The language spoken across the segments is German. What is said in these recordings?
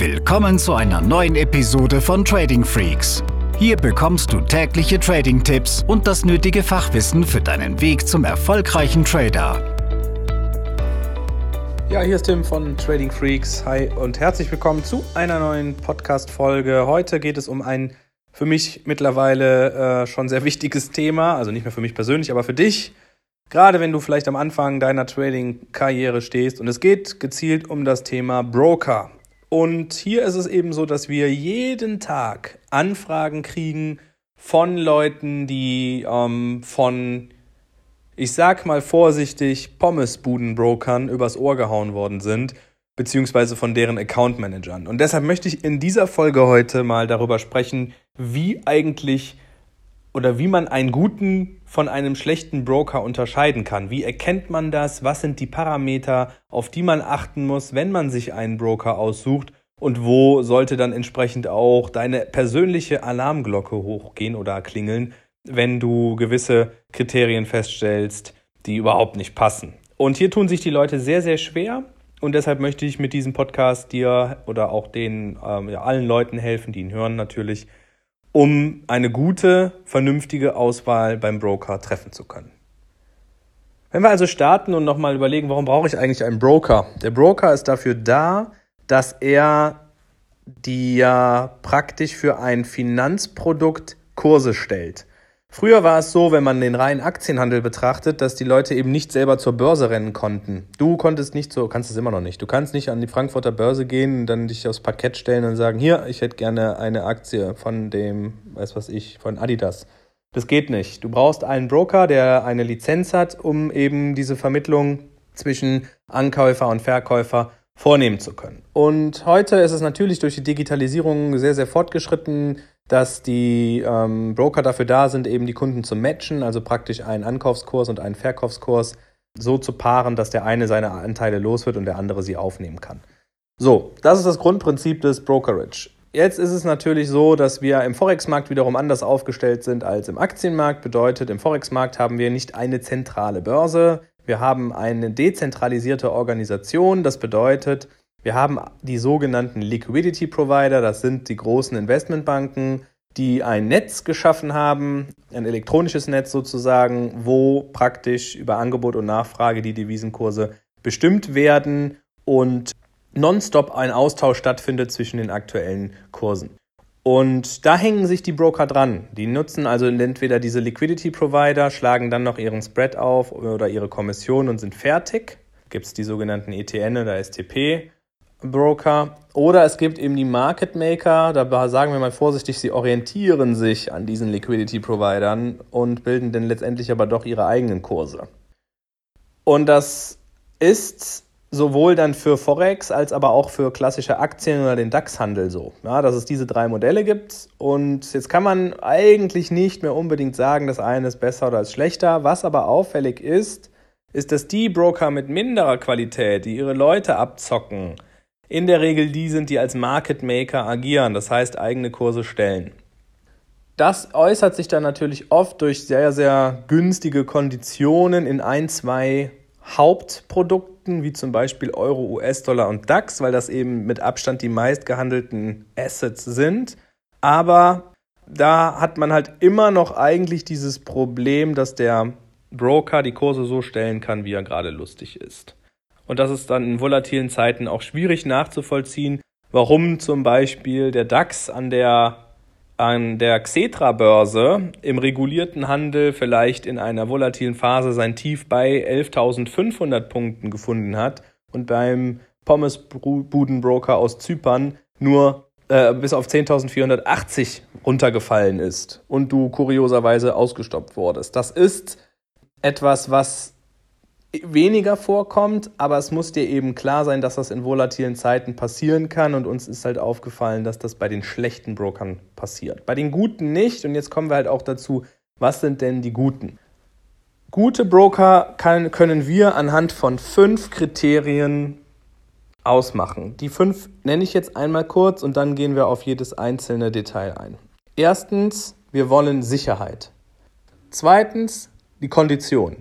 Willkommen zu einer neuen Episode von Trading Freaks. Hier bekommst du tägliche Trading-Tipps und das nötige Fachwissen für deinen Weg zum erfolgreichen Trader. Ja, hier ist Tim von Trading Freaks. Hi und herzlich willkommen zu einer neuen Podcast-Folge. Heute geht es um ein für mich mittlerweile äh, schon sehr wichtiges Thema. Also nicht mehr für mich persönlich, aber für dich. Gerade wenn du vielleicht am Anfang deiner Trading-Karriere stehst. Und es geht gezielt um das Thema Broker. Und hier ist es eben so, dass wir jeden Tag Anfragen kriegen von Leuten, die ähm, von, ich sag mal vorsichtig, Pommesbudenbrokern übers Ohr gehauen worden sind, beziehungsweise von deren Account-Managern. Und deshalb möchte ich in dieser Folge heute mal darüber sprechen, wie eigentlich oder wie man einen guten von einem schlechten Broker unterscheiden kann. Wie erkennt man das? Was sind die Parameter, auf die man achten muss, wenn man sich einen Broker aussucht? Und wo sollte dann entsprechend auch deine persönliche Alarmglocke hochgehen oder klingeln, wenn du gewisse Kriterien feststellst, die überhaupt nicht passen? Und hier tun sich die Leute sehr, sehr schwer. Und deshalb möchte ich mit diesem Podcast dir oder auch den ähm, ja, allen Leuten helfen, die ihn hören natürlich, um eine gute, vernünftige Auswahl beim Broker treffen zu können. Wenn wir also starten und nochmal überlegen, warum brauche ich eigentlich einen Broker? Der Broker ist dafür da, dass er dir praktisch für ein Finanzprodukt Kurse stellt. Früher war es so, wenn man den reinen Aktienhandel betrachtet, dass die Leute eben nicht selber zur Börse rennen konnten. Du konntest nicht so, kannst es immer noch nicht. Du kannst nicht an die Frankfurter Börse gehen und dann dich aufs Parkett stellen und sagen, hier, ich hätte gerne eine Aktie von dem, weiß was ich, von Adidas. Das geht nicht. Du brauchst einen Broker, der eine Lizenz hat, um eben diese Vermittlung zwischen Ankäufer und Verkäufer vornehmen zu können. Und heute ist es natürlich durch die Digitalisierung sehr, sehr fortgeschritten dass die ähm, Broker dafür da sind, eben die Kunden zu matchen, also praktisch einen Ankaufskurs und einen Verkaufskurs so zu paaren, dass der eine seine Anteile los wird und der andere sie aufnehmen kann. So, das ist das Grundprinzip des Brokerage. Jetzt ist es natürlich so, dass wir im Forex-Markt wiederum anders aufgestellt sind als im Aktienmarkt. Bedeutet, im Forex-Markt haben wir nicht eine zentrale Börse, wir haben eine dezentralisierte Organisation. Das bedeutet, wir haben die sogenannten Liquidity Provider, das sind die großen Investmentbanken, die ein Netz geschaffen haben, ein elektronisches Netz sozusagen, wo praktisch über Angebot und Nachfrage die Devisenkurse bestimmt werden und nonstop ein Austausch stattfindet zwischen den aktuellen Kursen. Und da hängen sich die Broker dran. Die nutzen also entweder diese Liquidity Provider, schlagen dann noch ihren Spread auf oder ihre Kommission und sind fertig. Gibt es die sogenannten ETN oder STP Broker. Oder es gibt eben die Market Maker, da sagen wir mal vorsichtig, sie orientieren sich an diesen Liquidity Providern und bilden dann letztendlich aber doch ihre eigenen Kurse. Und das ist sowohl dann für Forex als aber auch für klassische Aktien oder den DAX-Handel so, ja, dass es diese drei Modelle gibt. Und jetzt kann man eigentlich nicht mehr unbedingt sagen, das eine ist besser oder ist schlechter. Was aber auffällig ist, ist, dass die Broker mit minderer Qualität, die ihre Leute abzocken, in der Regel die sind, die als Market Maker agieren, das heißt eigene Kurse stellen. Das äußert sich dann natürlich oft durch sehr, sehr günstige Konditionen in ein, zwei Hauptprodukten, wie zum Beispiel Euro, US-Dollar und DAX, weil das eben mit Abstand die meistgehandelten Assets sind. Aber da hat man halt immer noch eigentlich dieses Problem, dass der Broker die Kurse so stellen kann, wie er gerade lustig ist. Und das ist dann in volatilen Zeiten auch schwierig nachzuvollziehen, warum zum Beispiel der DAX an der an der Xetra-Börse im regulierten Handel vielleicht in einer volatilen Phase sein Tief bei 11.500 Punkten gefunden hat und beim Pommes-Budenbroker aus Zypern nur äh, bis auf 10.480 runtergefallen ist und du kurioserweise ausgestoppt wurdest. Das ist etwas, was weniger vorkommt, aber es muss dir eben klar sein, dass das in volatilen Zeiten passieren kann und uns ist halt aufgefallen, dass das bei den schlechten Brokern passiert. Bei den guten nicht und jetzt kommen wir halt auch dazu, was sind denn die guten? Gute Broker kann, können wir anhand von fünf Kriterien ausmachen. Die fünf nenne ich jetzt einmal kurz und dann gehen wir auf jedes einzelne Detail ein. Erstens, wir wollen Sicherheit. Zweitens, die Kondition.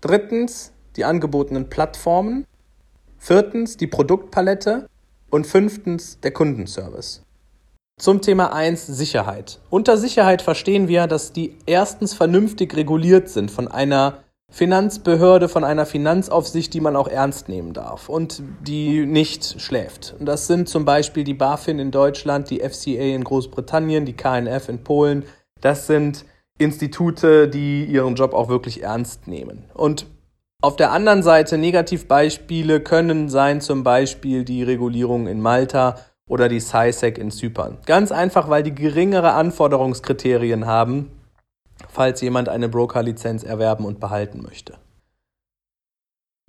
Drittens die angebotenen Plattformen. Viertens die Produktpalette. Und fünftens der Kundenservice. Zum Thema 1 Sicherheit. Unter Sicherheit verstehen wir, dass die erstens vernünftig reguliert sind von einer Finanzbehörde, von einer Finanzaufsicht, die man auch ernst nehmen darf und die nicht schläft. Und das sind zum Beispiel die BaFin in Deutschland, die FCA in Großbritannien, die KNF in Polen. Das sind Institute, die ihren Job auch wirklich ernst nehmen. Und auf der anderen Seite Negativbeispiele können sein zum Beispiel die Regulierung in Malta oder die SciSec in Zypern. Ganz einfach, weil die geringere Anforderungskriterien haben falls jemand eine Broker-Lizenz erwerben und behalten möchte.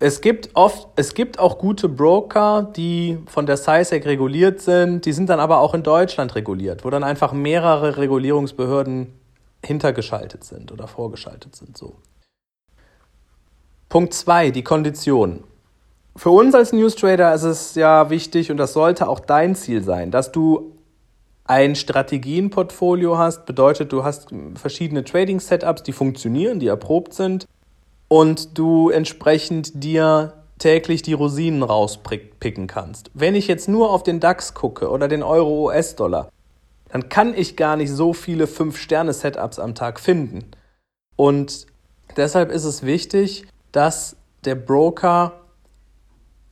Es gibt oft, es gibt auch gute Broker, die von der CISEC reguliert sind, die sind dann aber auch in Deutschland reguliert, wo dann einfach mehrere Regulierungsbehörden hintergeschaltet sind oder vorgeschaltet sind, so. Punkt 2, die Konditionen. Für uns als News Trader ist es ja wichtig und das sollte auch dein Ziel sein, dass du ein Strategienportfolio hast, bedeutet, du hast verschiedene Trading-Setups, die funktionieren, die erprobt sind und du entsprechend dir täglich die Rosinen rauspicken kannst. Wenn ich jetzt nur auf den DAX gucke oder den Euro-US-Dollar, dann kann ich gar nicht so viele 5-Sterne-Setups am Tag finden. Und deshalb ist es wichtig, dass der Broker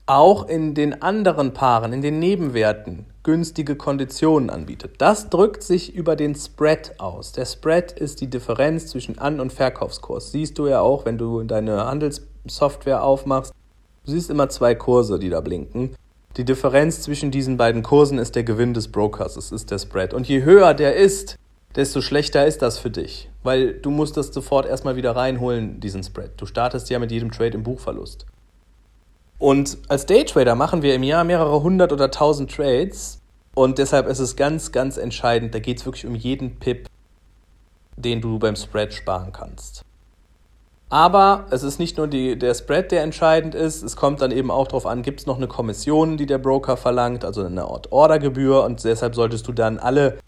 auch in den anderen Paaren, in den Nebenwerten, günstige Konditionen anbietet. Das drückt sich über den Spread aus. Der Spread ist die Differenz zwischen An- und Verkaufskurs. Siehst du ja auch, wenn du deine Handelssoftware aufmachst. Du siehst immer zwei Kurse, die da blinken. Die Differenz zwischen diesen beiden Kursen ist der Gewinn des Brokers. Es ist der Spread. Und je höher der ist, desto schlechter ist das für dich. Weil du musst das sofort erstmal wieder reinholen, diesen Spread. Du startest ja mit jedem Trade im Buchverlust. Und als Daytrader machen wir im Jahr mehrere hundert oder tausend Trades. Und deshalb ist es ganz, ganz entscheidend, da geht es wirklich um jeden Pip, den du beim Spread sparen kannst. Aber es ist nicht nur die, der Spread, der entscheidend ist, es kommt dann eben auch darauf an, gibt es noch eine Kommission, die der Broker verlangt, also eine Art Ordergebühr und deshalb solltest du dann alle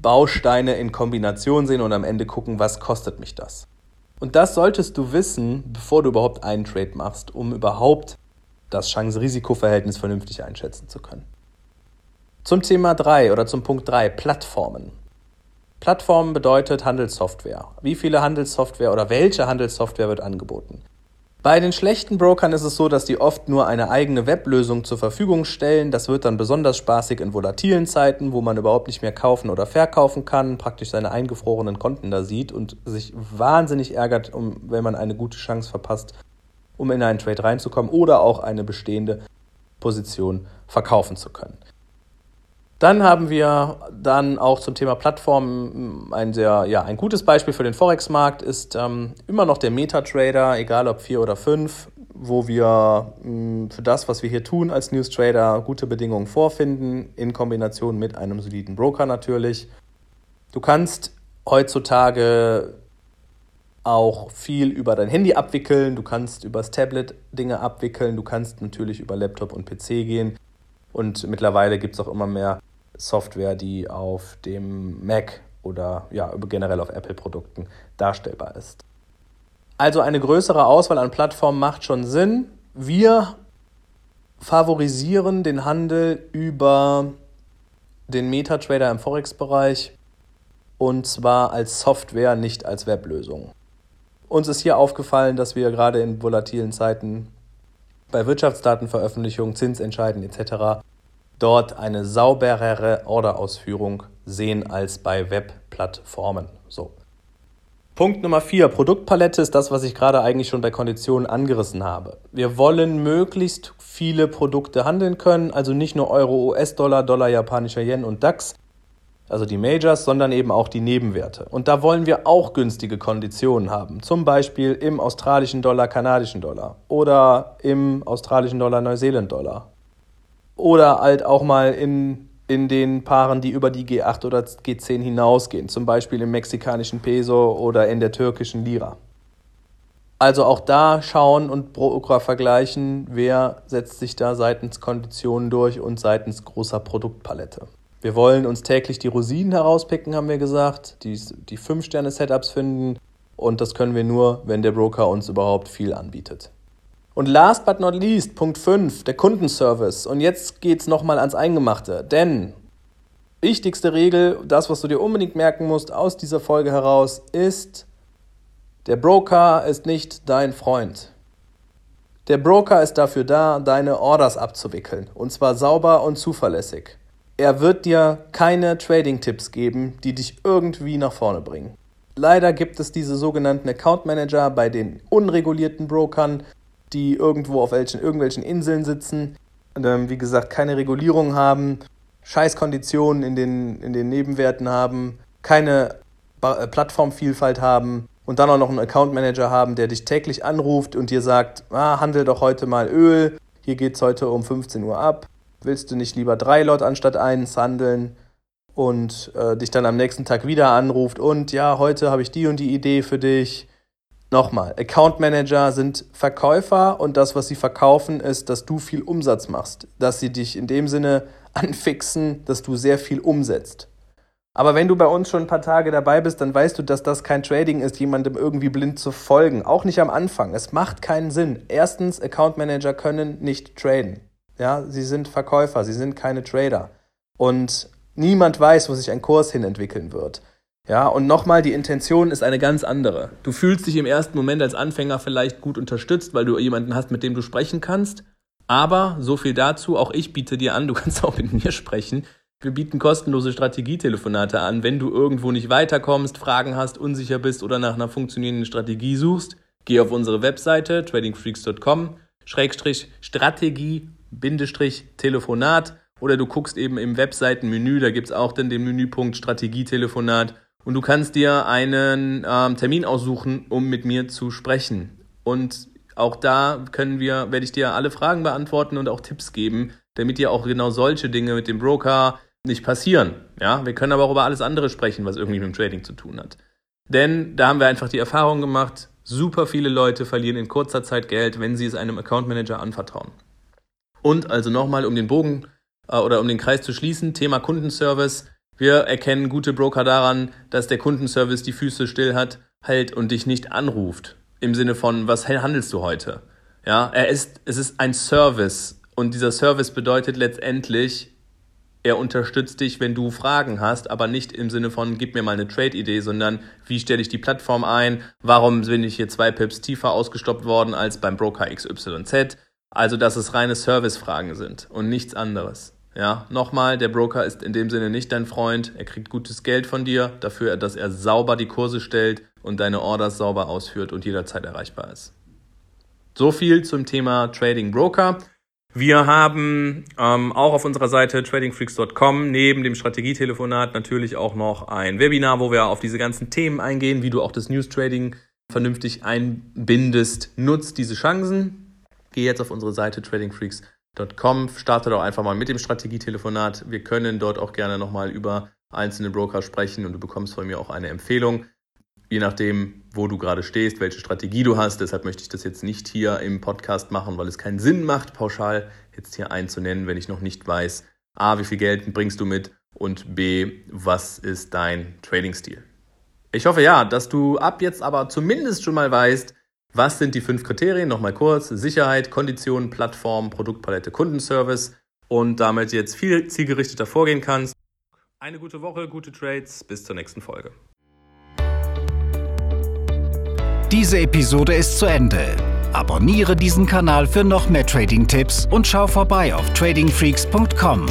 Bausteine in Kombination sehen und am Ende gucken, was kostet mich das. Und das solltest du wissen, bevor du überhaupt einen Trade machst, um überhaupt das Chance-Risiko-Verhältnis vernünftig einschätzen zu können. Zum Thema 3 oder zum Punkt 3, Plattformen. Plattformen bedeutet Handelssoftware. Wie viele Handelssoftware oder welche Handelssoftware wird angeboten? Bei den schlechten Brokern ist es so, dass die oft nur eine eigene Weblösung zur Verfügung stellen. Das wird dann besonders spaßig in volatilen Zeiten, wo man überhaupt nicht mehr kaufen oder verkaufen kann, praktisch seine eingefrorenen Konten da sieht und sich wahnsinnig ärgert, wenn man eine gute Chance verpasst, um in einen Trade reinzukommen oder auch eine bestehende Position verkaufen zu können. Dann haben wir dann auch zum Thema Plattformen ein sehr, ja, ein gutes Beispiel für den Forex-Markt ist ähm, immer noch der MetaTrader, egal ob vier oder fünf, wo wir mh, mm, für das, was wir hier tun als News Trader, gute Bedingungen vorfinden, in Kombination mit einem soliden Broker natürlich. Du kannst heutzutage auch viel über dein Handy abwickeln, du kannst übers Tablet Dinge abwickeln, du kannst natürlich über Laptop und PC gehen und mittlerweile gibt es auch immer mehr Software, die auf dem Mac oder ja, generell auf Apple-Produkten darstellbar ist. Also eine größere Auswahl an Plattformen macht schon Sinn. Wir favorisieren den Handel über den MetaTrader im Forex-Bereich und zwar als Software, nicht als Weblösung. Uns ist hier aufgefallen, dass wir gerade in volatilen Zeiten bei Wirtschaftsdatenveröffentlichung, Zinsentscheiden etc. dort eine sauberere Orderausführung sehen als bei Webplattformen. So. Punkt Nummer vier, Produktpalette ist das, was ich gerade eigentlich schon bei Konditionen angerissen habe. Wir wollen möglichst viele Produkte handeln können, also nicht nur Euro, US-Dollar, Dollar, japanischer Yen und DAX, also die Majors, sondern eben auch die Nebenwerte. Und da wollen wir auch günstige Konditionen haben. Zum Beispiel im australischen Dollar, kanadischen Dollar oder im australischen Dollar, Neuseeland-Dollar. Oder halt auch mal in, in den Paaren, die über die G8 oder G10 hinausgehen. Zum Beispiel im mexikanischen Peso oder in der türkischen Lira. Also auch da schauen und Broker vergleichen, wer setzt sich da seitens Konditionen durch und seitens großer Produktpalette. Wir wollen uns täglich die Rosinen herauspicken, haben wir gesagt, die, die 5-Sterne-Setups finden und das können wir nur, wenn der Broker uns überhaupt viel anbietet. Und last but not least, Punkt 5, der Kundenservice. Und jetzt geht es nochmal ans Eingemachte. Denn wichtigste Regel, das, was du dir unbedingt merken musst aus dieser Folge heraus, ist, der Broker ist nicht dein Freund. Der Broker ist dafür da, deine Orders abzuwickeln. Und zwar sauber und zuverlässig. Er wird dir keine Trading-Tipps geben, die dich irgendwie nach vorne bringen. Leider gibt es diese sogenannten Account Manager bei den unregulierten Brokern, die irgendwo auf welchen, irgendwelchen Inseln sitzen, und, ähm, wie gesagt, keine Regulierung haben, Scheißkonditionen in den, in den Nebenwerten haben, keine ba äh, Plattformvielfalt haben und dann auch noch einen Account Manager haben, der dich täglich anruft und dir sagt, ah, handel doch heute mal Öl, hier geht es heute um 15 Uhr ab, willst du nicht lieber drei Lot anstatt eins handeln? Und äh, dich dann am nächsten Tag wieder anruft und ja, heute habe ich die und die Idee für dich Nochmal, Account Manager sind Verkäufer und das, was sie verkaufen, ist, dass du viel Umsatz machst, dass sie dich in dem Sinne anfixen, dass du sehr viel umsetzt. Aber wenn du bei uns schon ein paar Tage dabei bist, dann weißt du, dass das kein Trading ist, jemandem irgendwie blind zu folgen. Auch nicht am Anfang. Es macht keinen Sinn. Erstens, Account Manager können nicht traden. Ja, sie sind Verkäufer, sie sind keine Trader. Und niemand weiß, wo sich ein Kurs hin entwickeln wird. Ja, und nochmal, die Intention ist eine ganz andere. Du fühlst dich im ersten Moment als Anfänger vielleicht gut unterstützt, weil du jemanden hast, mit dem du sprechen kannst. Aber so viel dazu, auch ich biete dir an, du kannst auch mit mir sprechen. Wir bieten kostenlose Strategietelefonate an. Wenn du irgendwo nicht weiterkommst, Fragen hast, unsicher bist oder nach einer funktionierenden Strategie suchst, geh auf unsere Webseite tradingfreaks.com, Schrägstrich Strategie, Bindestrich Telefonat oder du guckst eben im Webseitenmenü, da gibt's auch dann den Menüpunkt Strategietelefonat und du kannst dir einen ähm, Termin aussuchen, um mit mir zu sprechen. Und auch da können wir, werde ich dir alle Fragen beantworten und auch Tipps geben, damit dir auch genau solche Dinge mit dem Broker nicht passieren. Ja, wir können aber auch über alles andere sprechen, was irgendwie mit dem Trading zu tun hat. Denn da haben wir einfach die Erfahrung gemacht, super viele Leute verlieren in kurzer Zeit Geld, wenn sie es einem Account Manager anvertrauen. Und also nochmal, um den Bogen äh, oder um den Kreis zu schließen, Thema Kundenservice. Wir erkennen gute Broker daran, dass der Kundenservice die Füße still hat, hält und dich nicht anruft. Im Sinne von, was handelst du heute? Ja, er ist, es ist ein Service. Und dieser Service bedeutet letztendlich, er unterstützt dich, wenn du Fragen hast, aber nicht im Sinne von, gib mir mal eine Trade-Idee, sondern wie stelle ich die Plattform ein? Warum bin ich hier zwei Pips tiefer ausgestoppt worden als beim Broker XYZ? Also, dass es reine Service-Fragen sind und nichts anderes. Ja, nochmal, der Broker ist in dem Sinne nicht dein Freund. Er kriegt gutes Geld von dir dafür, dass er sauber die Kurse stellt und deine Orders sauber ausführt und jederzeit erreichbar ist. So viel zum Thema Trading Broker. Wir haben ähm, auch auf unserer Seite tradingfreaks.com neben dem Strategietelefonat natürlich auch noch ein Webinar, wo wir auf diese ganzen Themen eingehen, wie du auch das News Trading vernünftig einbindest. Nutzt diese Chancen. Geh jetzt auf unsere Seite tradingfreaks.com Com. Starte doch einfach mal mit dem Strategietelefonat. Wir können dort auch gerne nochmal über einzelne Broker sprechen und du bekommst von mir auch eine Empfehlung, je nachdem, wo du gerade stehst, welche Strategie du hast. Deshalb möchte ich das jetzt nicht hier im Podcast machen, weil es keinen Sinn macht, pauschal jetzt hier einzunennen, wenn ich noch nicht weiß, A, wie viel Geld bringst du mit und B, was ist dein Trading-Stil. Ich hoffe ja, dass du ab jetzt aber zumindest schon mal weißt, was sind die fünf Kriterien? Nochmal kurz. Sicherheit, Konditionen, Plattform, Produktpalette, Kundenservice und damit jetzt viel zielgerichteter vorgehen kannst. Eine gute Woche, gute Trades. Bis zur nächsten Folge. Diese Episode ist zu Ende. Abonniere diesen Kanal für noch mehr Trading-Tipps und schau vorbei auf tradingfreaks.com.